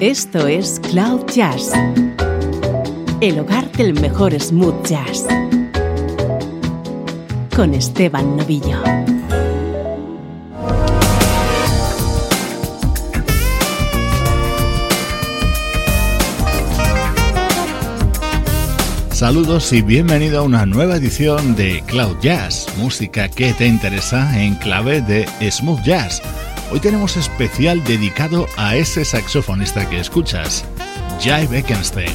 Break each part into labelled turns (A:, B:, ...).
A: Esto es Cloud Jazz, el hogar del mejor smooth jazz, con Esteban Novillo.
B: Saludos y bienvenido a una nueva edición de Cloud Jazz, música que te interesa en clave de smooth jazz. Hoy tenemos especial dedicado a ese saxofonista que escuchas, Jai Beckenstein.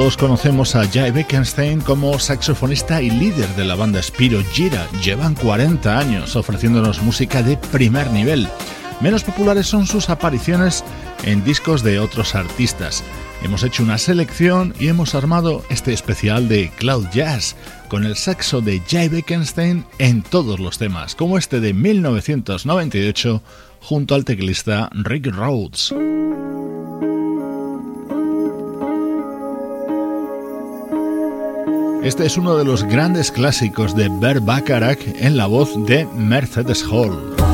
B: Todos conocemos a Jay Beckenstein como saxofonista y líder de la banda Spiro Gira. Llevan 40 años ofreciéndonos música de primer nivel. Menos populares son sus apariciones en discos de otros artistas. Hemos hecho una selección y hemos armado este especial de Cloud Jazz con el saxo de Jay Beckenstein en todos los temas, como este de 1998 junto al teclista Rick Rhodes. Este es uno de los grandes clásicos de Bert Bacharach en la voz de Mercedes Hall.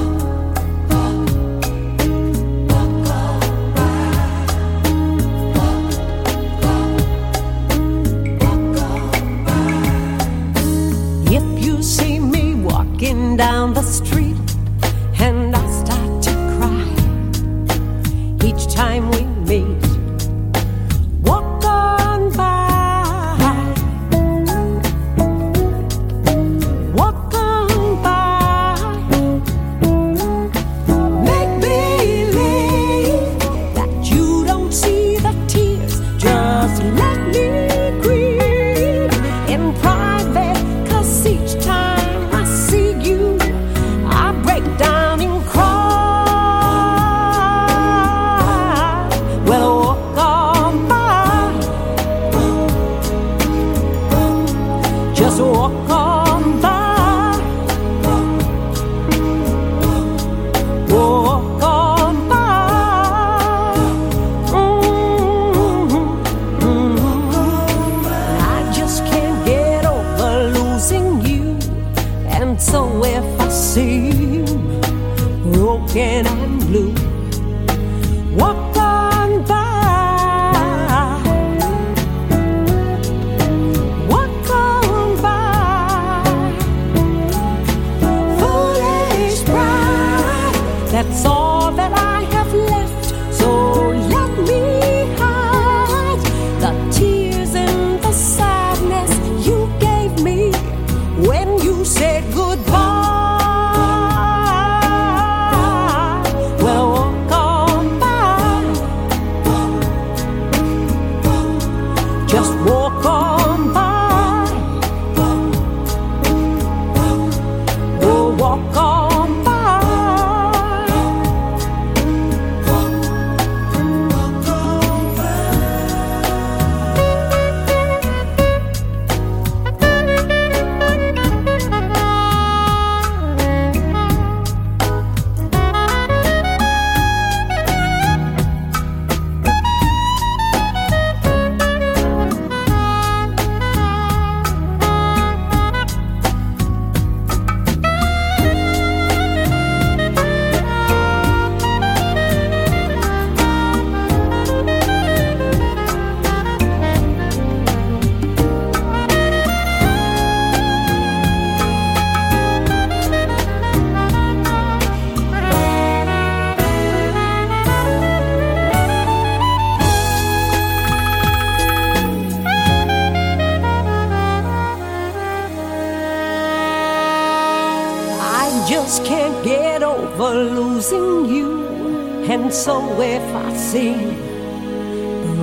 C: So if I sing.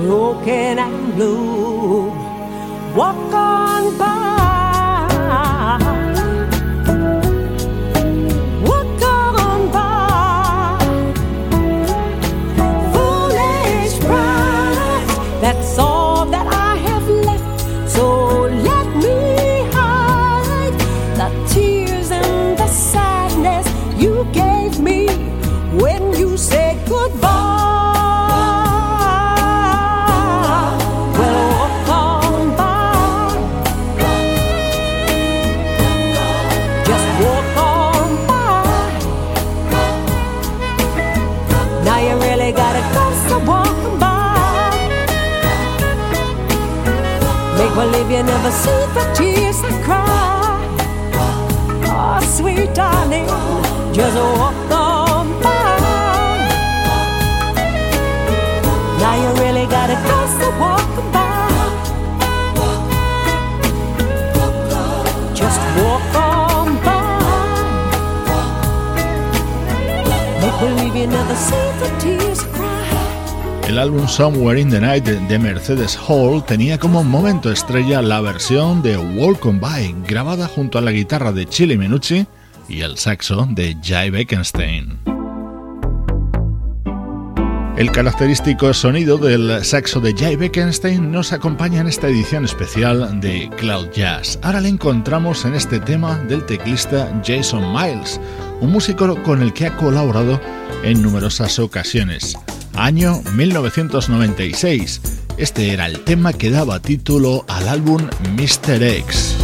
C: Broken and blue, walk you never see the tears I cry. Oh, sweet darling, just walk on by. Now you really gotta go, so walk by. Just walk on by. Make believe you never see the tears.
B: El álbum Somewhere in the Night de Mercedes Hall tenía como momento estrella la versión de Walk On By, grabada junto a la guitarra de Chili Minucci y el saxo de Jay Bekenstein. El característico sonido del saxo de Jay Bekenstein nos acompaña en esta edición especial de Cloud Jazz. Ahora le encontramos en este tema del teclista Jason Miles, un músico con el que ha colaborado en numerosas ocasiones. Año 1996. Este era el tema que daba título al álbum Mr. X.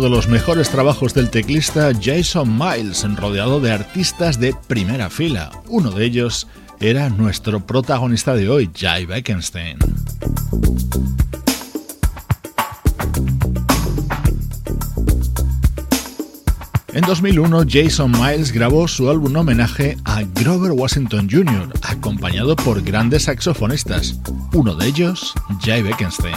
B: de los mejores trabajos del teclista Jason Miles, rodeado de artistas de primera fila. Uno de ellos era nuestro protagonista de hoy, Jay Beckenstein. En 2001, Jason Miles grabó su álbum homenaje a Grover Washington Jr., acompañado por grandes saxofonistas, uno de ellos, Jay Beckenstein.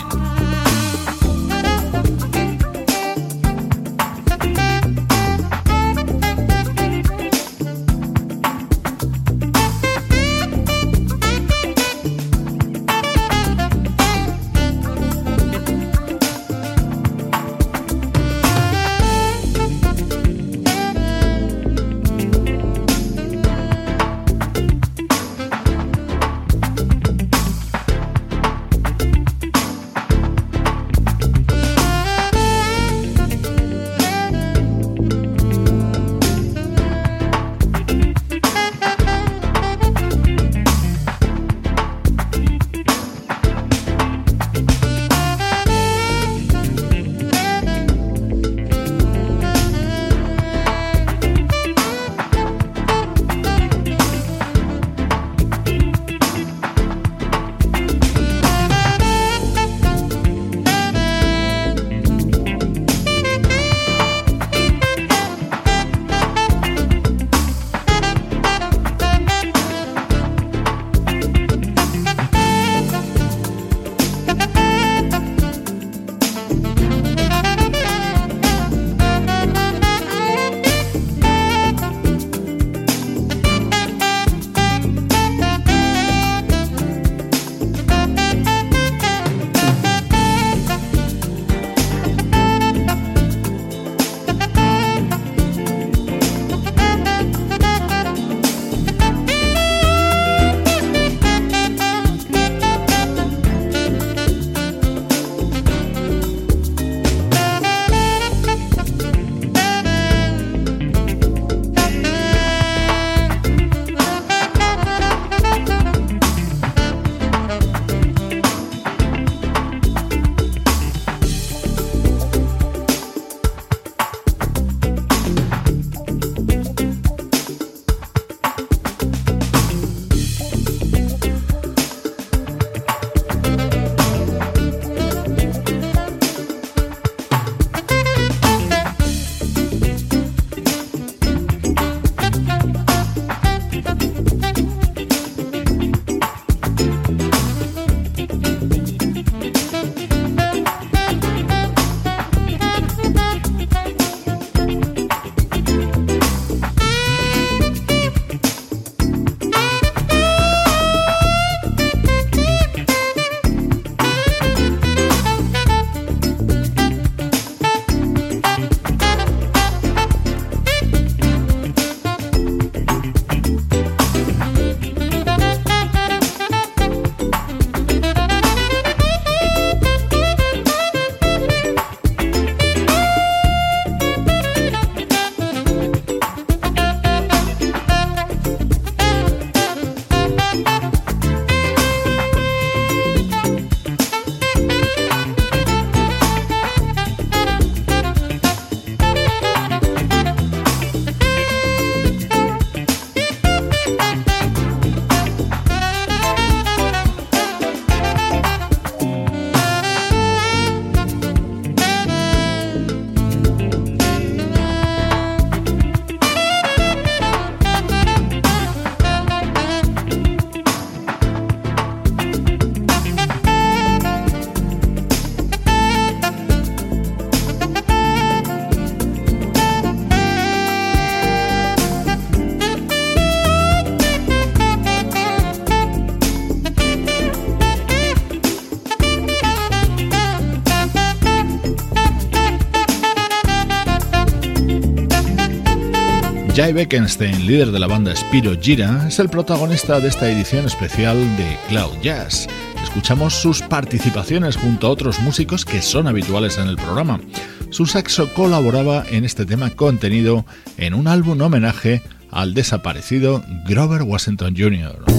B: Beckenstein, líder de la banda Spiro Gira, es el protagonista de esta edición especial de Cloud Jazz. Escuchamos sus participaciones junto a otros músicos que son habituales en el programa. Su saxo colaboraba en este tema contenido en un álbum homenaje al desaparecido Grover Washington Jr.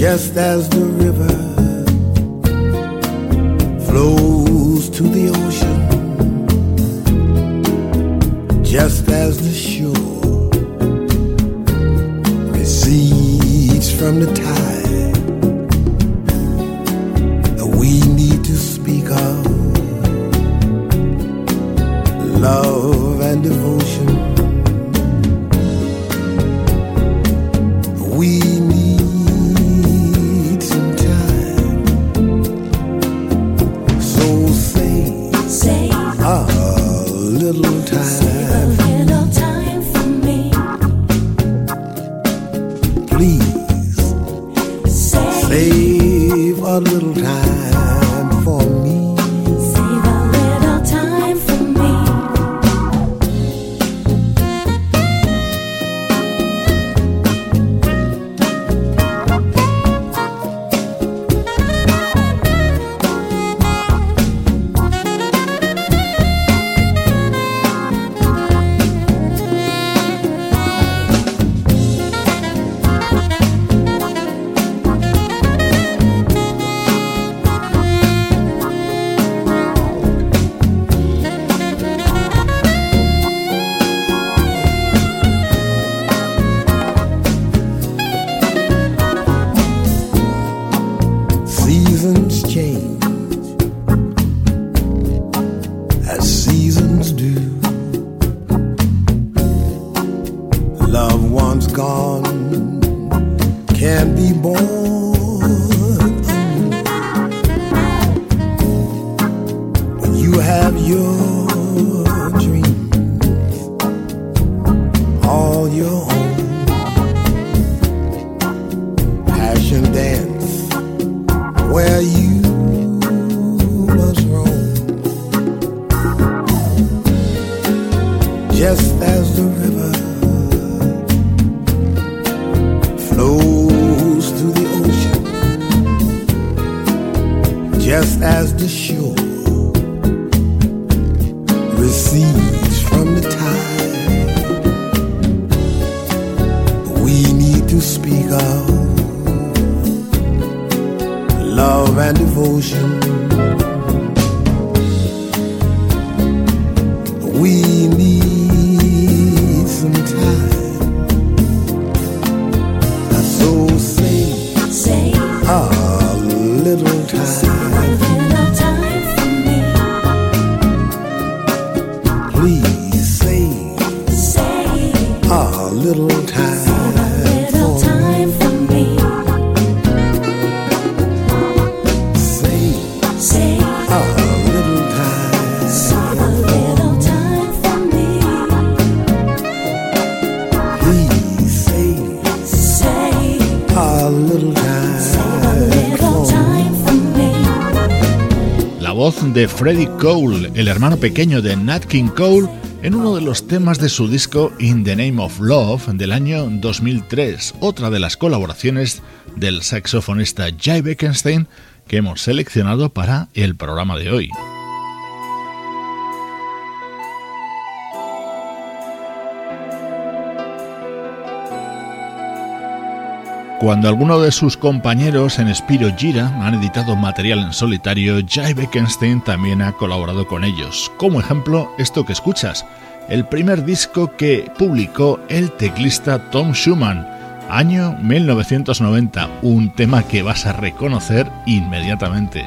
D: Just as the river flows to the ocean, just as the shore recedes from the tide. We need to speak of love and devotion. We
B: de Freddie Cole, el hermano pequeño de Nat King Cole, en uno de los temas de su disco In the Name of Love del año 2003, otra de las colaboraciones del saxofonista Jay Beckenstein que hemos seleccionado para el programa de hoy. Cuando alguno de sus compañeros en Spiro Gira han editado material en solitario, Jay Beckenstein también ha colaborado con ellos. Como ejemplo, esto que escuchas, el primer disco que publicó el teclista Tom Schumann, año 1990, un tema que vas a reconocer inmediatamente.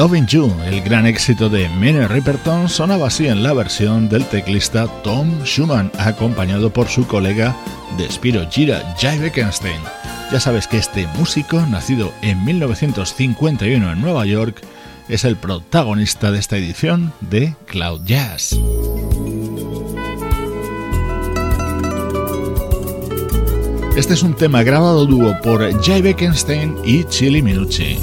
B: Loving You, el gran éxito de Minnie Riperton, sonaba así en la versión del teclista Tom Schumann, acompañado por su colega de Spiro Gira, Jay Bekenstein. Ya sabes que este músico, nacido en 1951 en Nueva York, es el protagonista de esta edición de Cloud Jazz. Este es un tema grabado dúo por Jay Bekenstein y Chili Minucci.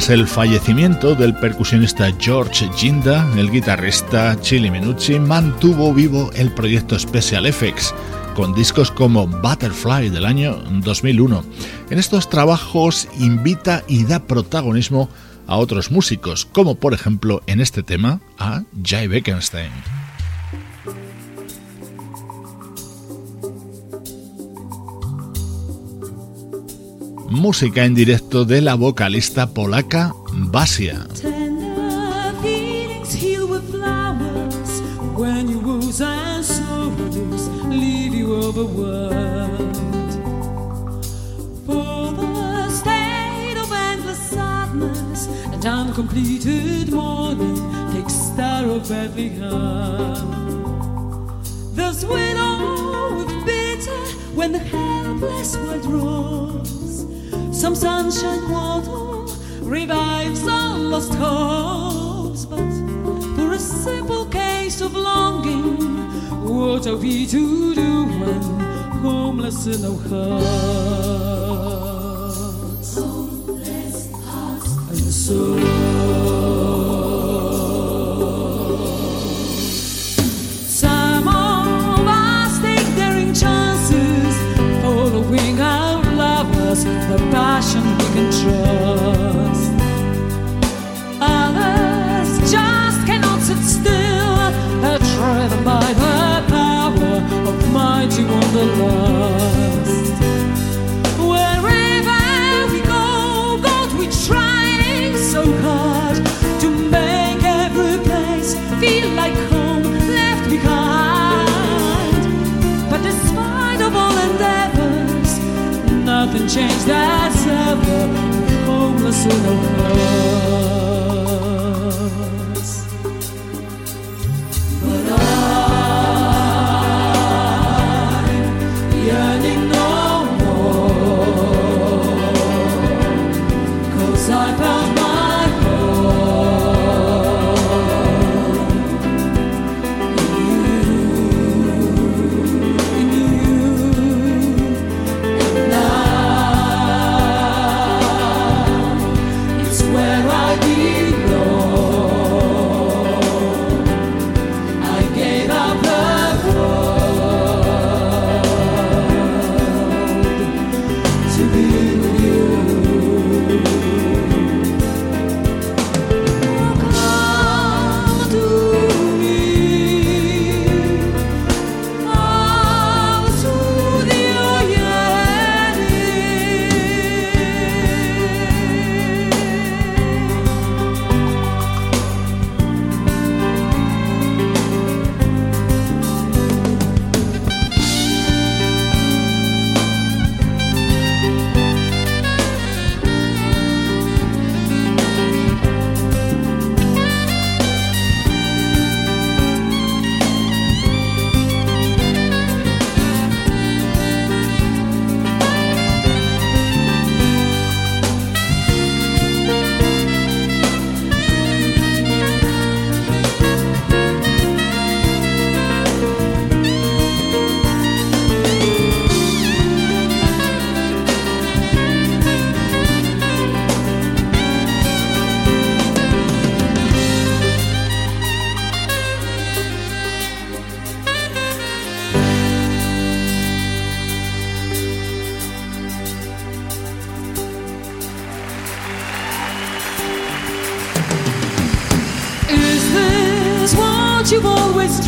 B: Tras el fallecimiento del percusionista George Ginda, el guitarrista Chili Minucci mantuvo vivo el proyecto Special Effects, con discos como Butterfly del año 2001. En estos trabajos invita y da protagonismo a otros músicos, como por ejemplo en este tema a Jay Beckenstein. Música en directo de la vocalista polaca Basia. morning takes of bitter when the helpless. Some sunshine water revives all lost hopes, but for a simple case of longing, what are we to do when homeless in our hearts? Homeless hearts and souls.
E: Change that's ever homeless in a world.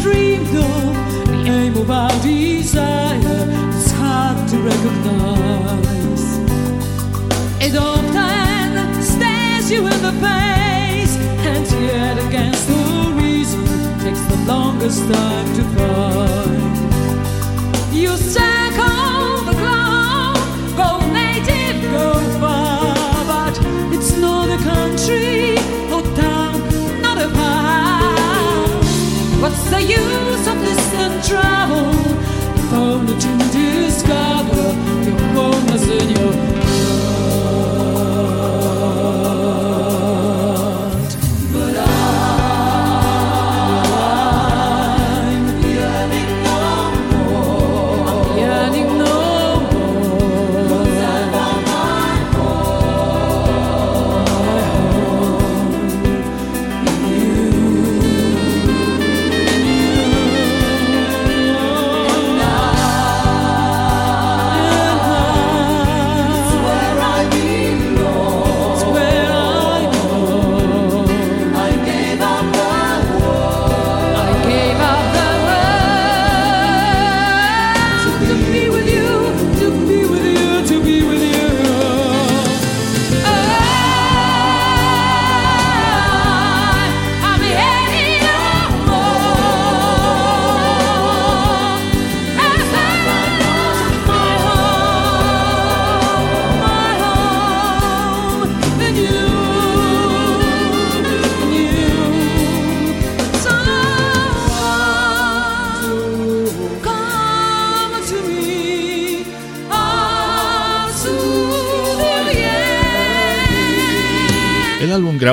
E: dream of the aim of our desire is hard to recognize. It often stares you in the face, and yet against the reason takes the longest time to find. You said. use of distant uh, travel.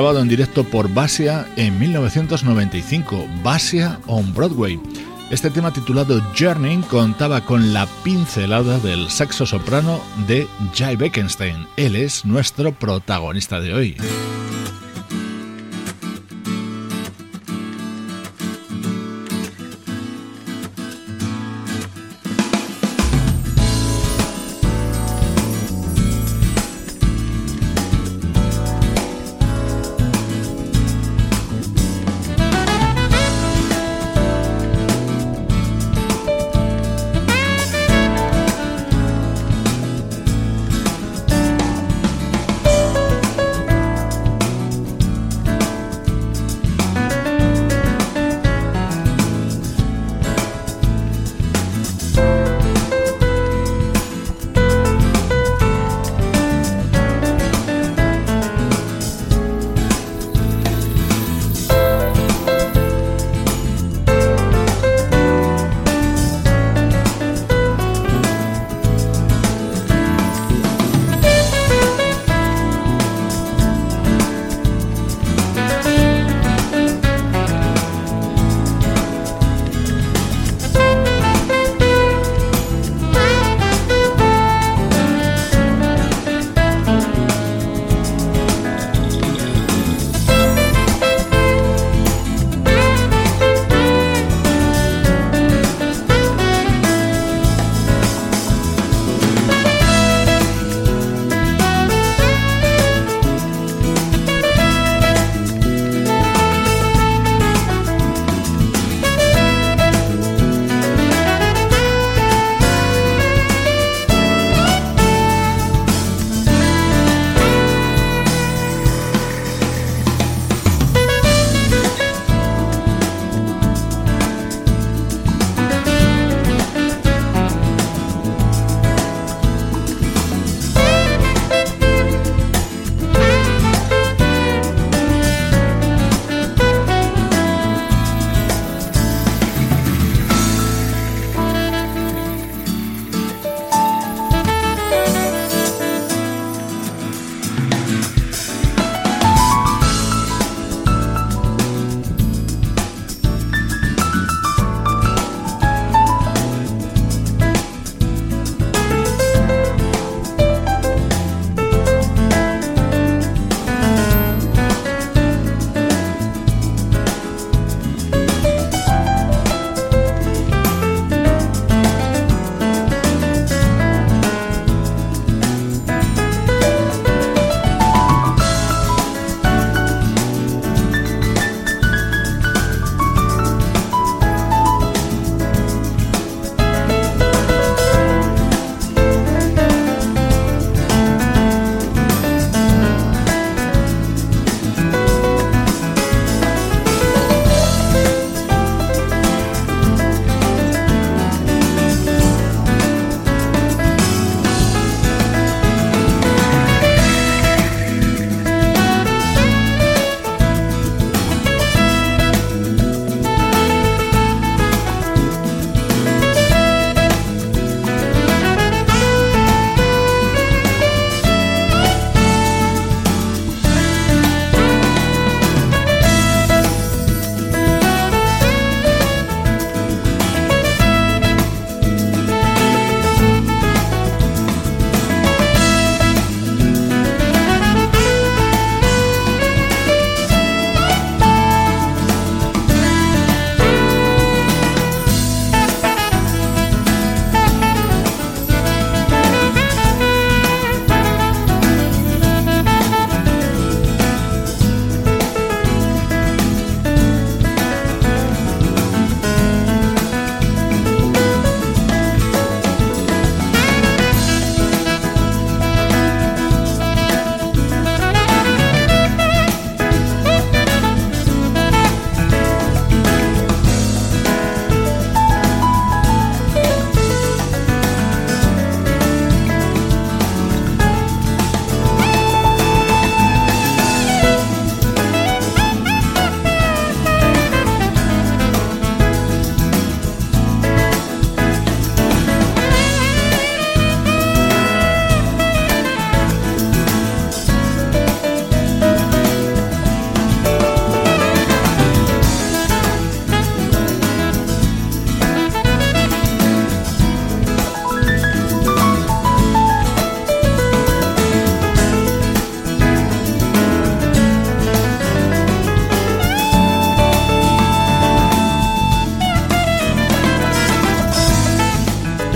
B: Grabado en directo por Basia en 1995, Basia on Broadway. Este tema titulado Journey contaba con la pincelada del saxo soprano de Jay Beckenstein. Él es nuestro protagonista de hoy.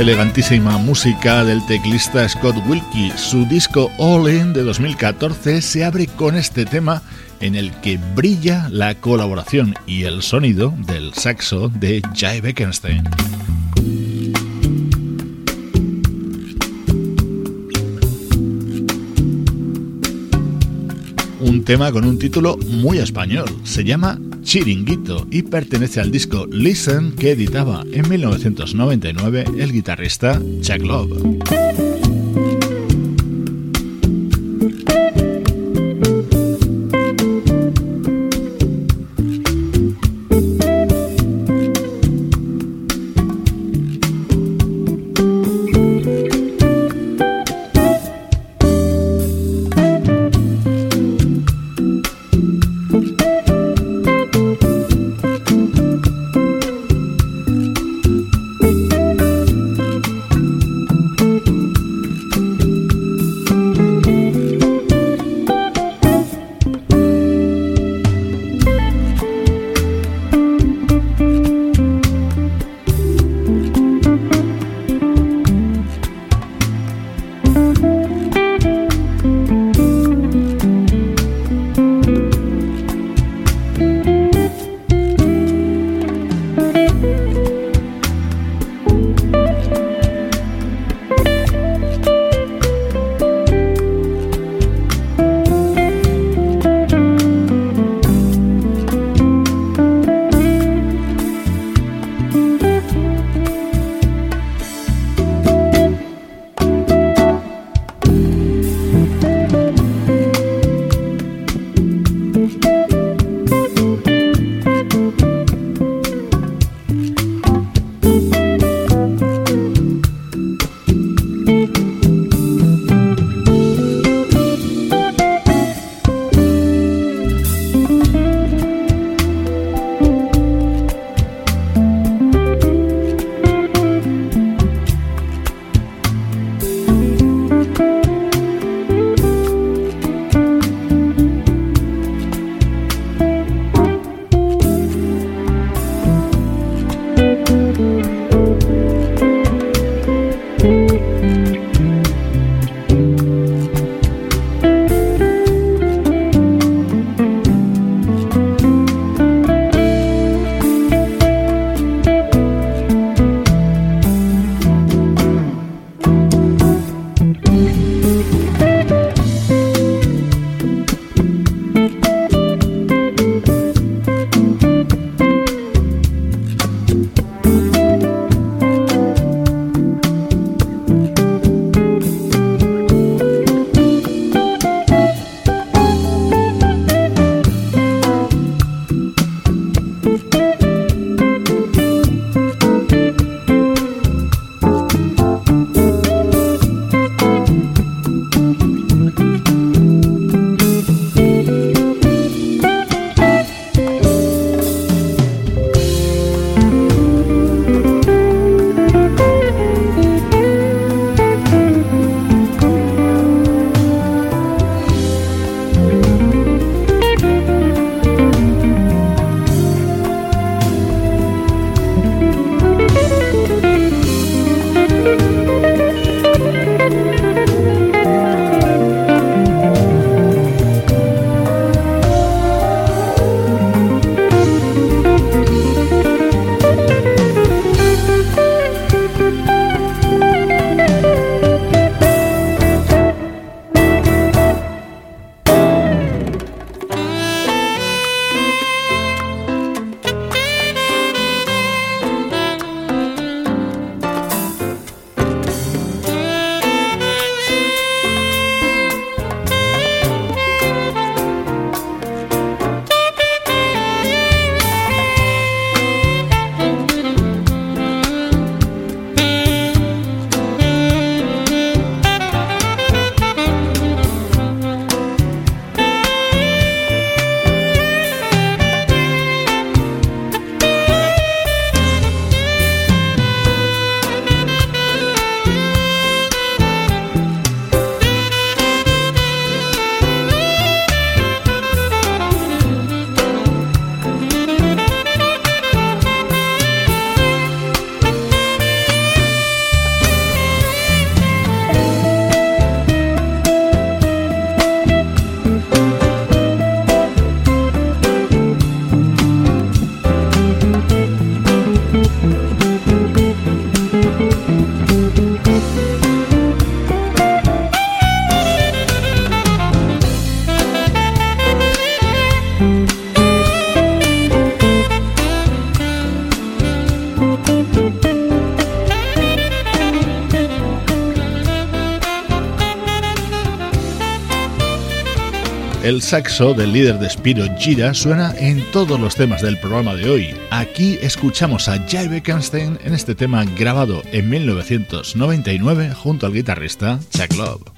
B: Elegantísima música del teclista Scott Wilkie. Su disco All In de 2014 se abre con este tema en el que brilla la colaboración y el sonido del saxo de Jay Beckenstein. Un tema con un título muy español. Se llama Chiringuito y pertenece al disco Listen que editaba en 1999 el guitarrista Chuck Love. Saxo del líder de Spiro Gira suena en todos los temas del programa de hoy. Aquí escuchamos a Jay Bekenstein en este tema grabado en 1999 junto al guitarrista Chuck Love.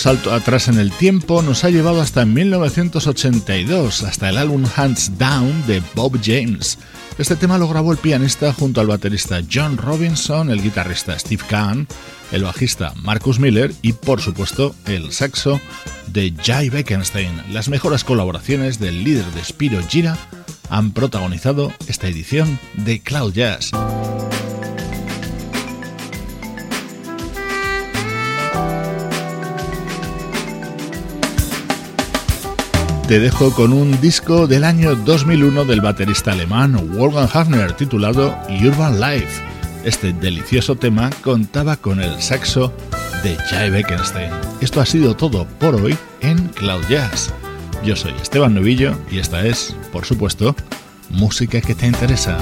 B: Salto atrás en el tiempo nos ha llevado hasta 1982, hasta el álbum Hands Down de Bob James. Este tema lo grabó el pianista junto al baterista John Robinson, el guitarrista Steve Kahn, el bajista Marcus Miller y por supuesto el saxo de Jay Beckenstein. Las mejores colaboraciones del líder de Spiro Gira han protagonizado esta edición de Cloud Jazz. Te dejo con un disco del año 2001 del baterista alemán Wolfgang Hafner titulado Urban Life. Este delicioso tema contaba con el saxo de Jay Beckenstein. Esto ha sido todo por hoy en Cloud Jazz. Yo soy Esteban Novillo y esta es, por supuesto, música que te interesa.